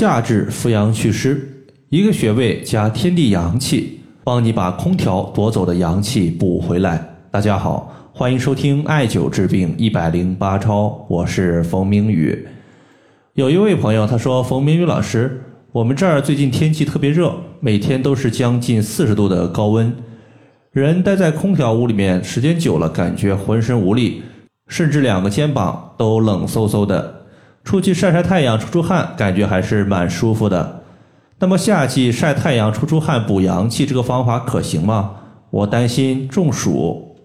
夏至扶阳祛湿，一个穴位加天地阳气，帮你把空调夺走的阳气补回来。大家好，欢迎收听艾灸治病一百零八招，我是冯明宇。有一位朋友他说：“冯明宇老师，我们这儿最近天气特别热，每天都是将近四十度的高温，人待在空调屋里面时间久了，感觉浑身无力，甚至两个肩膀都冷飕飕的。”出去晒晒太阳、出出汗，感觉还是蛮舒服的。那么夏季晒太阳、出出汗补阳气，这个方法可行吗？我担心中暑。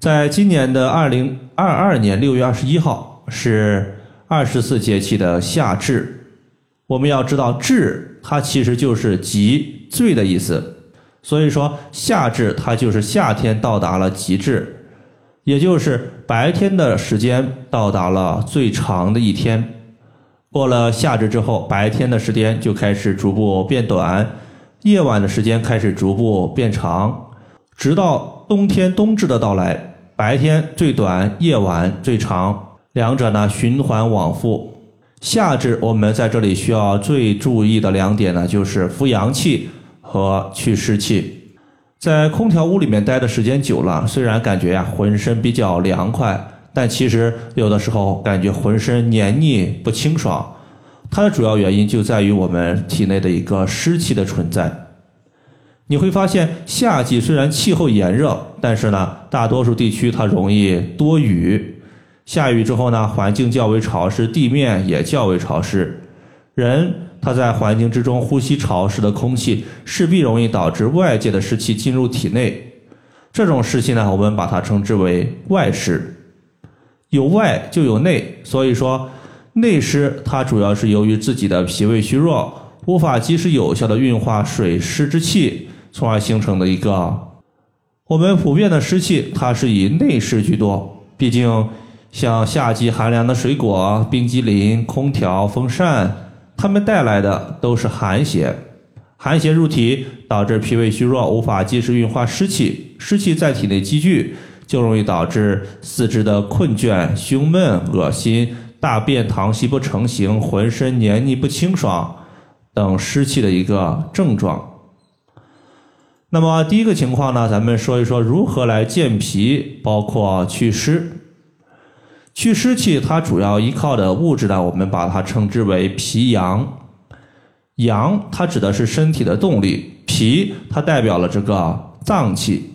在今年的二零二二年六月二十一号是二十四节气的夏至。我们要知道“至”它其实就是极最的意思，所以说夏至它就是夏天到达了极致。也就是白天的时间到达了最长的一天，过了夏至之后，白天的时间就开始逐步变短，夜晚的时间开始逐步变长，直到冬天冬至的到来，白天最短，夜晚最长，两者呢循环往复。夏至我们在这里需要最注意的两点呢，就是扶阳气和祛湿气。在空调屋里面待的时间久了，虽然感觉呀浑身比较凉快，但其实有的时候感觉浑身黏腻不清爽。它的主要原因就在于我们体内的一个湿气的存在。你会发现，夏季虽然气候炎热，但是呢，大多数地区它容易多雨。下雨之后呢，环境较为潮湿，地面也较为潮湿，人。它在环境之中呼吸潮湿的空气，势必容易导致外界的湿气进入体内。这种湿气呢，我们把它称之为外湿。有外就有内，所以说内湿它主要是由于自己的脾胃虚弱，无法及时有效的运化水湿之气，从而形成的一个。我们普遍的湿气，它是以内湿居多。毕竟像夏季寒凉的水果、冰激凌、空调、风扇。它们带来的都是寒邪，寒邪入体，导致脾胃虚弱，无法及时运化湿气，湿气在体内积聚，就容易导致四肢的困倦、胸闷、恶心、大便溏稀不成形、浑身黏腻不清爽等湿气的一个症状。那么第一个情况呢，咱们说一说如何来健脾，包括祛湿。祛湿气，它主要依靠的物质呢，我们把它称之为脾阳。阳，它指的是身体的动力；脾，它代表了这个脏器。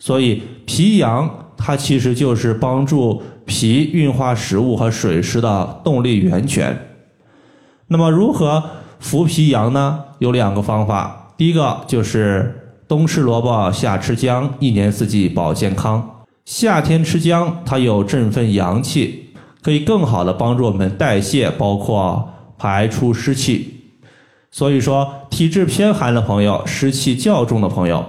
所以，脾阳它其实就是帮助脾运化食物和水湿的动力源泉。那么，如何扶脾阳呢？有两个方法。第一个就是冬吃萝卜，夏吃姜，一年四季保健康。夏天吃姜，它有振奋阳气，可以更好的帮助我们代谢，包括排出湿气。所以说，体质偏寒的朋友，湿气较重的朋友，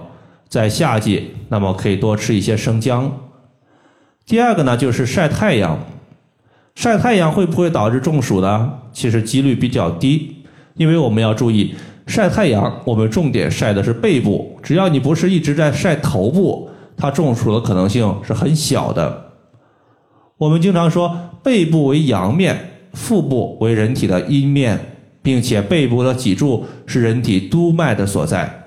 在夏季，那么可以多吃一些生姜。第二个呢，就是晒太阳。晒太阳会不会导致中暑呢？其实几率比较低，因为我们要注意，晒太阳，我们重点晒的是背部，只要你不是一直在晒头部。它中暑的可能性是很小的。我们经常说，背部为阳面，腹部为人体的阴面，并且背部的脊柱是人体督脉的所在。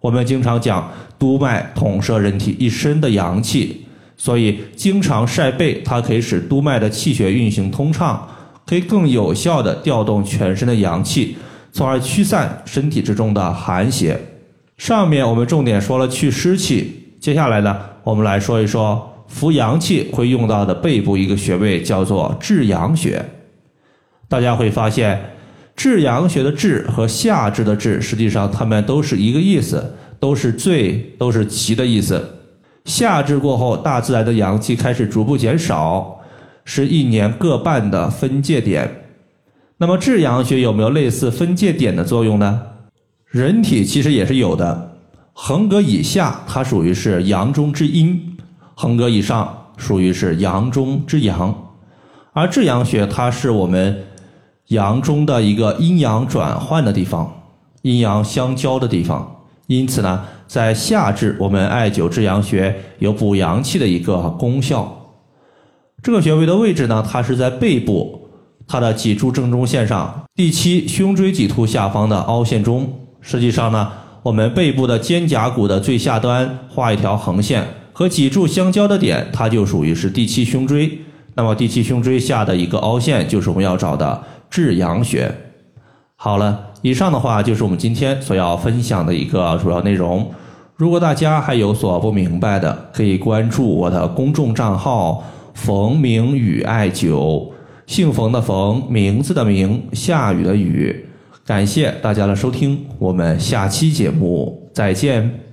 我们经常讲，督脉统摄人体一身的阳气，所以经常晒背，它可以使督脉的气血运行通畅，可以更有效的调动全身的阳气，从而驱散身体之中的寒邪。上面我们重点说了祛湿气。接下来呢，我们来说一说扶阳气会用到的背部一个穴位，叫做至阳穴。大家会发现，至阳穴的至和夏至的至，实际上它们都是一个意思，都是最，都是极的意思。夏至过后，大自然的阳气开始逐步减少，是一年各半的分界点。那么至阳穴有没有类似分界点的作用呢？人体其实也是有的。横膈以下，它属于是阳中之阴；横膈以上，属于是阳中之阳。而至阳穴，它是我们阳中的一个阴阳转换的地方，阴阳相交的地方。因此呢，在夏至，我们艾灸至阳穴有补阳气的一个功效。这个穴位的位置呢，它是在背部，它的脊柱正中线上，第七胸椎棘突下方的凹陷中。实际上呢，我们背部的肩胛骨的最下端画一条横线，和脊柱相交的点，它就属于是第七胸椎。那么第七胸椎下的一个凹陷，就是我们要找的至阳穴。好了，以上的话就是我们今天所要分享的一个主要内容。如果大家还有所不明白的，可以关注我的公众账号“冯明宇艾灸”，姓冯的冯，名字的名，下雨的雨。感谢大家的收听，我们下期节目再见。